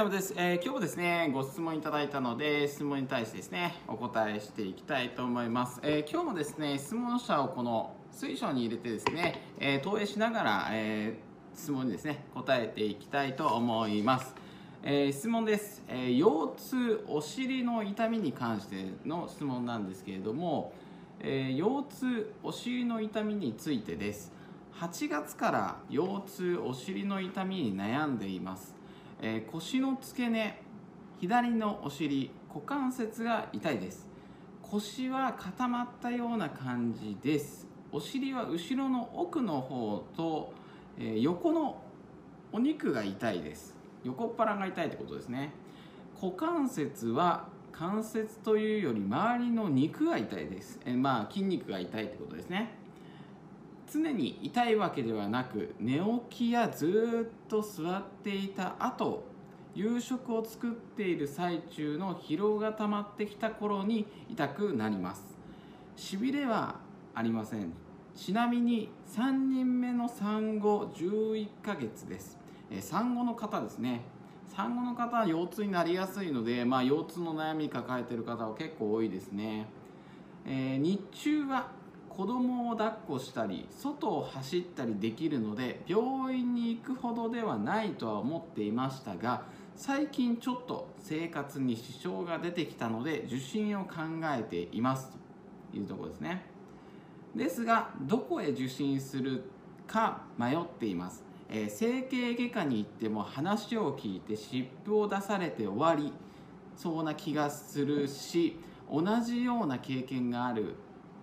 ナムです、えー今日もですねご質問いただいたので質問に対してですねお答えしていきたいと思います、えー今日もですね質問者をこの水晶に入れてですね、えー投影しながら、え質問にですね答えていきたいと思います、え質問です、え腰痛お尻の痛みに関しての質問なんですけれども、え腰痛お尻の痛みについてです。8月から腰痛お尻の痛みに悩んでいます、えー腰の付け根左のお尻股関節が痛いです。腰は固まったような感じです。お尻は後ろの奥の方と、えー横のお肉が痛いです。横っ腹が痛いってことですね。股関節は関節というより周りの肉が痛いです、えーまあ筋肉が痛いってことですね。常に痛いわけではなく寝起きやずっと座っていた後夕食を作っている最中の疲労が溜まってきた頃に痛くなります。しびれはありません。ちなみに3人目の産後11ヶ月です。産後の方ですね。産後の方は腰痛になりやすいので、まあ、腰痛の悩み抱えてる方は結構多いですね、えー日中は子供を抱っこしたり外を走ったりできるので病院に行くほどではないとは思っていましたが最近ちょっと生活に支障が出てきたので受診を考えていますというところですね。ですがどこへ受診するか迷っています、えー整形外科に行っても話を聞いて湿布を出されて終わりそうな気がするし同じような経験がある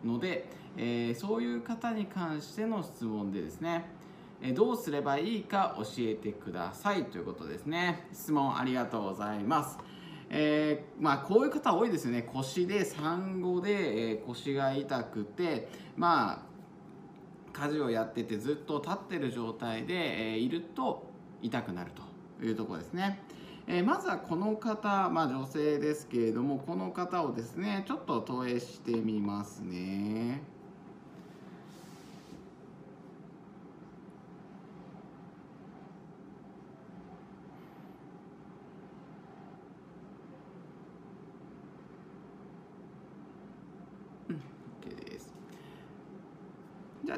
ので、えーそういう方に関しての質問でですね、えーどうすればいいか教えてくださいということですね。質問ありがとうございます。えーまあこういう方多いですよね。腰で産後で、え腰が痛くてまあ家事をやっててずっと立ってる状態で、えいると痛くなるというとこですね、えまずはこの方、まあ、女性ですけれどもこの方をですねちょっと投影してみますねうん OK です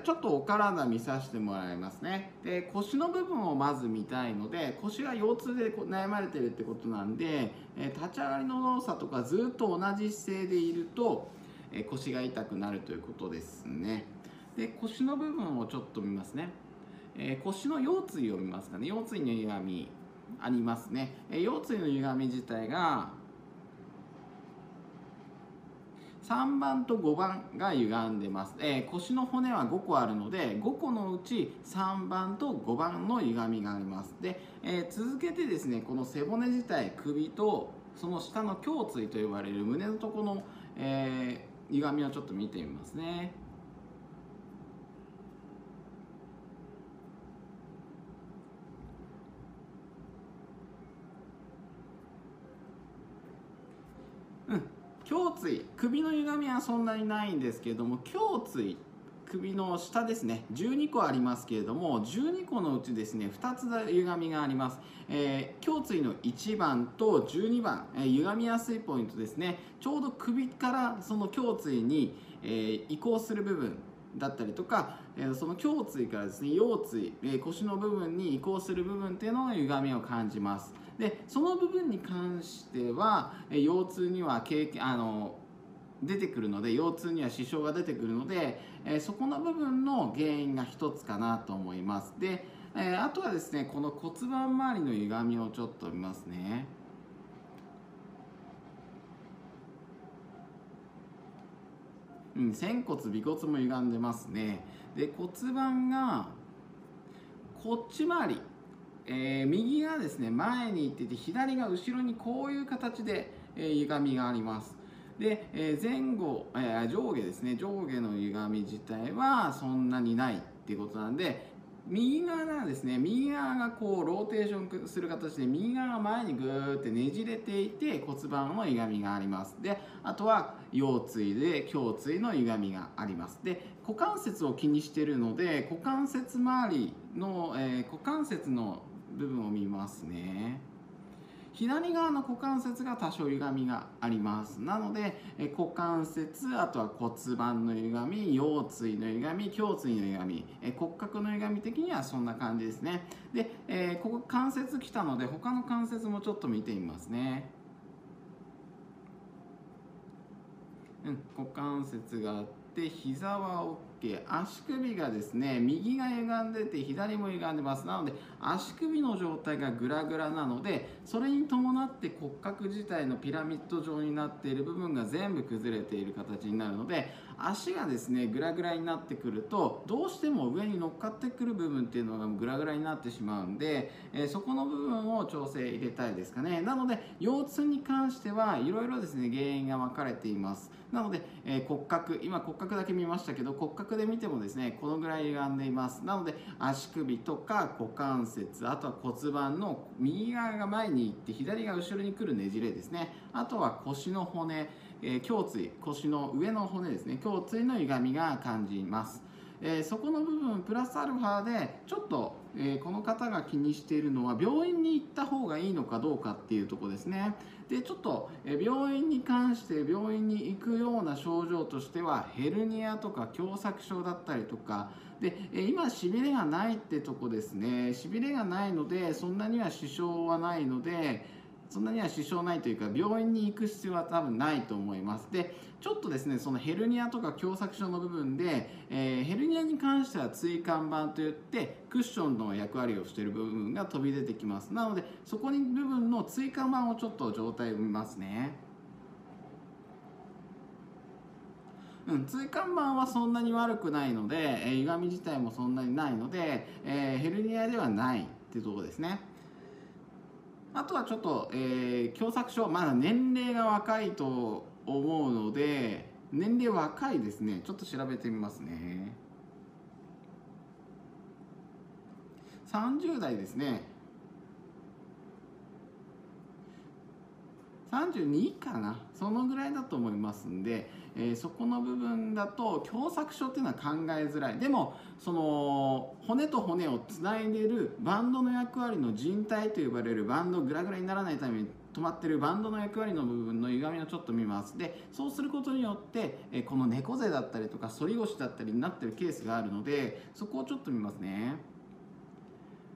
ちょっとお体見させてもらいますね。で腰の部分をまず見たいので腰が腰痛で悩まれてるってことなんで、え立ち上がりの動作とかずっと同じ姿勢でいると、え腰が痛くなるということですね。で腰の部分をちょっと見ますね、え腰の腰椎を見ますかね。腰椎の歪みありますね、え腰椎の歪み自体が3番と5番が歪んでます、えー腰の骨は5個あるので5個のうち3番と5番の歪みがあります。で、えー続けてですねこの背骨自体首とその下の胸椎と呼ばれる胸のところの、えー歪みをちょっと見てみますね。胸椎首の歪みはそんなにないんですけれども胸椎首の下ですね12個ありますけれども12個のうちですね2つ歪みがあります、えー胸椎の1番と12番、えー歪みやすいポイントですね。ちょうど首からその胸椎に、えー移行する部分だったりとか、えーその胸椎からですね腰椎、え腰の部分に移行する部分っていうのの歪みを感じます。でその部分に関しては、腰痛には経験あの出てくるので腰痛には支障が出てくるので、えそこの部分の原因が一つかなと思います。で、えあとはですねこの骨盤周りの歪みをちょっと見ますね。うん、仙骨尾骨も歪んでますね。で骨盤がこっち回り、えー右がですね前に行ってて左が後ろにこういう形で、えー歪みがあります。で、えー前後、え上下ですね上下の歪み自体はそんなにないっていうことなんで右側がですね右側がこうローテーションする形で右側が前にグーってねじれていて骨盤の歪みがあります。であとは腰椎で胸椎の歪みがあります。で股関節を気にしてるので股関節周りの、えー股関節の部分を見ますね。左側の股関節が多少歪みがあります。なので、え股関節あとは骨盤の歪み腰椎の歪み胸椎の歪み、え骨格の歪み的にはそんな感じですね。で、えー、ここ関節きたので他の関節もちょっと見てみますね。うん、股関節があって膝は OK 足首がですね右が歪んでて左も歪んでます。なので足首の状態がグラグラなのでそれに伴って骨格自体のピラミッド状になっている部分が全部崩れている形になるので足がですねグラグラになってくるとどうしても上に乗っかってくる部分っていうのがグラグラになってしまうんで、え、そこの部分を調整入れたいですかね。なので腰痛に関してはいろいろですね原因が分かれています。なので、えー、骨格今骨格だけ見ましたけど骨格で見てもですねこのぐらい歪んでいます。なので足首とか股関節あとは骨盤の右側が前に行って左が後ろに来るねじれですね。あとは腰の骨えー、胸椎腰の上の骨ですね。胸椎の歪みが感じます、えー、そこの部分プラスアルファでちょっと、えー、この方が気にしているのは病院に行った方がいいのかどうかっていうとこですね。でちょっと、え病院に関して病院に行くような症状としてはヘルニアとか狭窄症だったりとか。でえ今しびれがないってとこですね。しびれがないのでそんなには支障はないのでそんなには支障ないというか病院に行く必要は多分ないと思います。でちょっとですねそのヘルニアとか狭窄症の部分で、えー、ヘルニアに関しては椎間板といってクッションの役割をしている部分が飛び出てきます。なのでそこに部分の椎間板をちょっと状態を見ますね。うん、椎間板はそんなに悪くないので、えー、歪み自体もそんなにないので、えー、ヘルニアではないっていうところですね。あとはちょっと、えー、狭窄症まだ年齢が若いと思うので年齢若いですね。ちょっと調べてみますね。30代ですね。32かなそのぐらいだと思いますんで、えー、そこの部分だと狭窄症っていうのは考えづらい。でもその骨と骨をつないでるバンドの役割の靭帯と呼ばれるバンドグラグラにならないために止まってるバンドの役割の部分の歪みをちょっと見ます。でそうすることによって、え、この猫背だったりとか反り腰だったりになってるケースがあるのでそこをちょっと見ますね。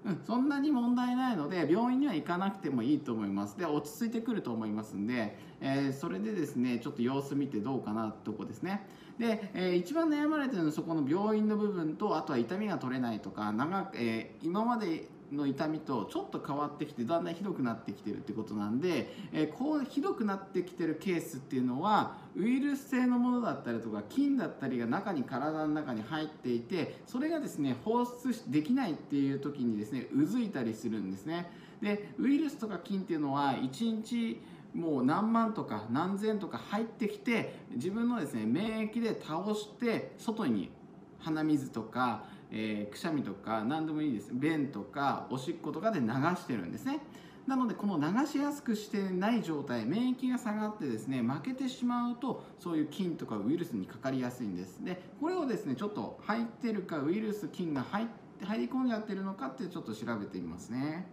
うん、そんなに問題ないので病院には行かなくてもいいと思います。で落ち着いてくると思いますんで、えー、それでですねちょっと様子見てどうかなってとこですね。で、えー、一番悩まれてるのはそこの病院の部分とあとは痛みが取れないとか長く、えー、今までの痛みとちょっと変わってきてだんだんひどくなってきてるってことなんで、え、こうひどくなってきてるケースっていうのはウイルス性のものだったりとか菌だったりが中に体の中に入っていてそれがですね放出できないっていう時にですねうずいたりするんですね。でウイルスとか菌っていうのは1日もう何万とか何千とか入ってきて自分のですね免疫で倒して外に鼻水とかえー、くしゃみとか何でもいいです。便とかおしっことかで流してるんですね。なのでこの流しやすくしてない状態免疫が下がってですね負けてしまうとそういう菌とかウイルスにかかりやすいんです。でこれをですねちょっと入ってるかウイルス菌が入って入り込んじゃってるのかってちょっと調べてみますね。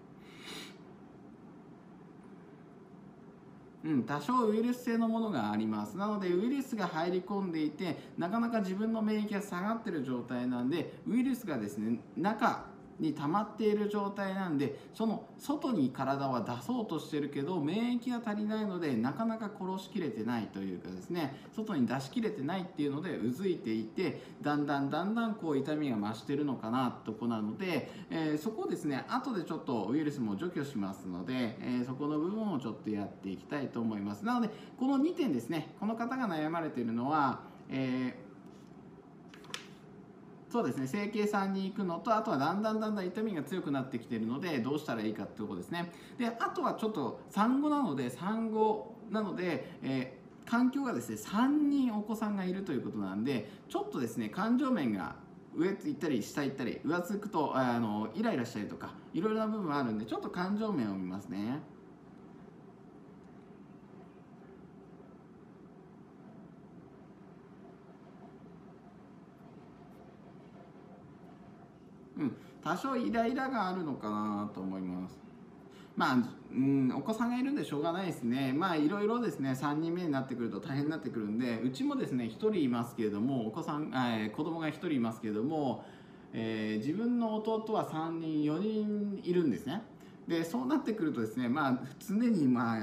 うん、多少ウイルス性のものがあります。なのでウイルスが入り込んでいてなかなか自分の免疫が下がってる状態なんでウイルスがですね中に溜まっている状態なんでその外に体は出そうとしてるけど免疫が足りないのでなかなか殺しきれてないというかですね外に出しきれてないっていうのでうずいていてだんだんだんだんこう痛みが増してるのかなとこなので、えー、そこをですね後でちょっとウイルスも除去しますので、えー、そこの部分をちょっとやっていきたいと思います。なのでこの2点ですねこの方が悩まれているのは、えーそうですね。整形さんに行くのとあとはだんだんだんだん痛みが強くなってきてるのでどうしたらいいかっていうことですね。であとはちょっと産後なので産後なので、えー、環境がですね3人お子さんがいるということなんでちょっとですね感情面が上行ったり下行ったり浮つくとあのイライラしたりとかいろいろな部分あるんでちょっと感情面を見ますね。うん、多少イライラがあるのかなと思います。まあうん、お子さんがいるんでしょうがないですね、まあいろいろですね3人目になってくると大変になってくるんでうちもですね1人いますけれどもお子さん、えー、子供が1人いますけれども、えー、自分の弟は3人4人いるんですね。でそうなってくるとですねまあ常にまあ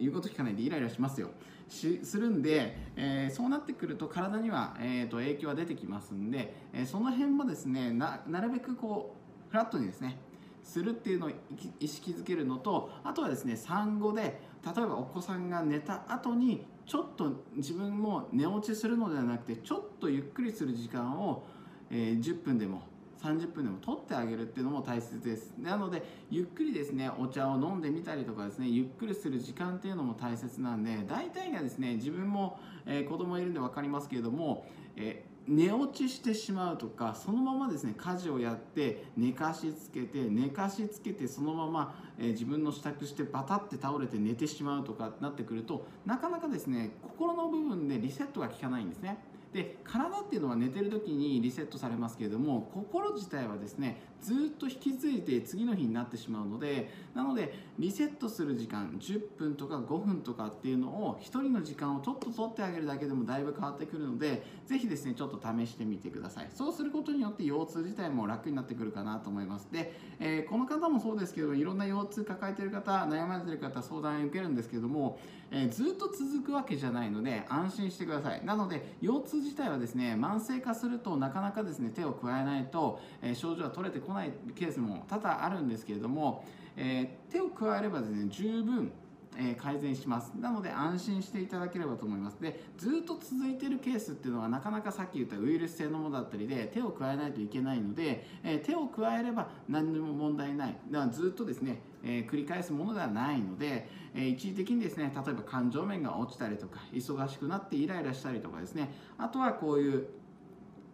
言うこと聞かないでイライラしますよ。しするんで、えー、そうなってくると体には、えーと、影響は出てきますんで、えー、その辺もですねななるべくこうフラットにですねするっていうのを意識づけるのとあとはですね産後で例えばお子さんが寝た後にちょっと自分も寝落ちするのではなくてちょっとゆっくりする時間を、えー、10分でも30分でも取ってあげるっていうのも大切です。なのでゆっくりですねお茶を飲んでみたりとかですねゆっくりする時間っていうのも大切なんで大体がですね自分も、えー、子供いるんで分かりますけれども、えー寝落ちしてしまうとかそのままですね家事をやって寝かしつけて寝かしつけてそのまま、え、自分の支度してバタって倒れて寝てしまうとかなってくるとなかなかですね心の部分でリセットが効かないんですね。で体っていうのは寝てる時にリセットされますけれども心自体はですねずっと引き継いで次の日になってしまうのでなのでリセットする時間10分とか5分とかっていうのを1人の時間をちょっと取ってあげるだけでもだいぶ変わってくるのでぜひですねちょっと試してみてください。そうすることによって腰痛自体も楽になってくるかなと思います。で、えー、この方もそうですけどいろんな腰痛抱えてる方悩まれてる方相談を受けるんですけども、えー、ずっと続くわけじゃないので安心してください。なので腰痛自体はですね慢性化するとなかなかですね手を加えないと、え、症状は取れてこないケースも多々あるんですけれども、え、手を加えればですね十分え改善します。なので安心していただければと思います。でずっと続いてるケースっていうのはなかなかさっき言ったウイルス性のものだったりで手を加えないといけないので、え手を加えれば何でも問題ない。だからずっとですね、え繰り返すものではないので、え一時的にですね例えば感情面が落ちたりとか忙しくなってイライラしたりとかですね。あとはこういう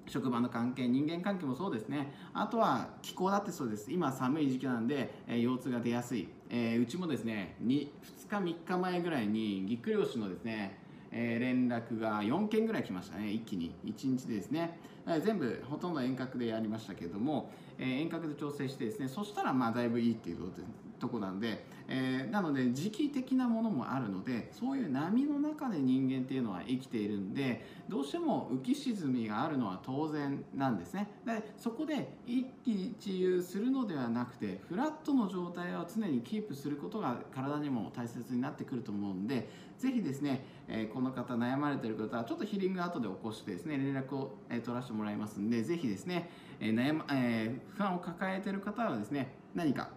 職場の関係人間関係もそうですね。あとは気候だってそうです。今寒い時期なんで、えー、腰痛が出やすい、えー、うちもですね 2, 2日3日前ぐらいにぎっくり腰のですね、えー、連絡が4件ぐらい来ましたね一気に。1日でですね。全部ほとんど遠隔でやりましたけれども、えー、遠隔で調整してですねそしたらまあだいぶいいっていうことです。とこなんで、えー、なので時期的なものもあるのでそういう波の中で人間っていうのは生きているんでどうしても浮き沈みがあるのは当然なんですね。でそこで一喜一憂するのではなくてフラットの状態を常にキープすることが体にも大切になってくると思うんでぜひですね、えー、この方悩まれてる方はちょっとヒーリング後で起こしてですね連絡を、えー、取らせてもらいますんでぜひですね、えー悩まえ、不安を抱えてる方はですね何か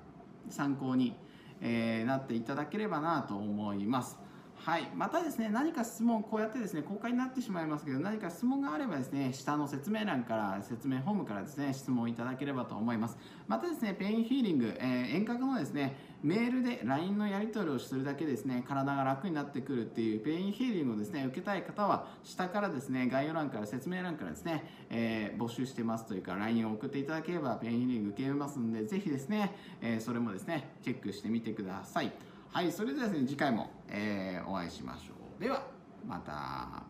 参考に、なっていただければなと思います。はい、またですね何か質問こうやってですね公開になってしまいますけど何か質問があればですね下の説明欄から説明フォームからですね質問いただければと思います。またですね pain healing、えー、遠隔のですねメールで LINE のやり取りをするだけですね体が楽になってくるっていう pain healing をですね受けたい方は下からですね概要欄から説明欄からですね、えー、募集してますというか LINE を送っていただければ pain healing 受けますんでぜひですね、えー、それもですねチェックしてみてください。はいそれではですね次回も、えー、お会いしましょうではまた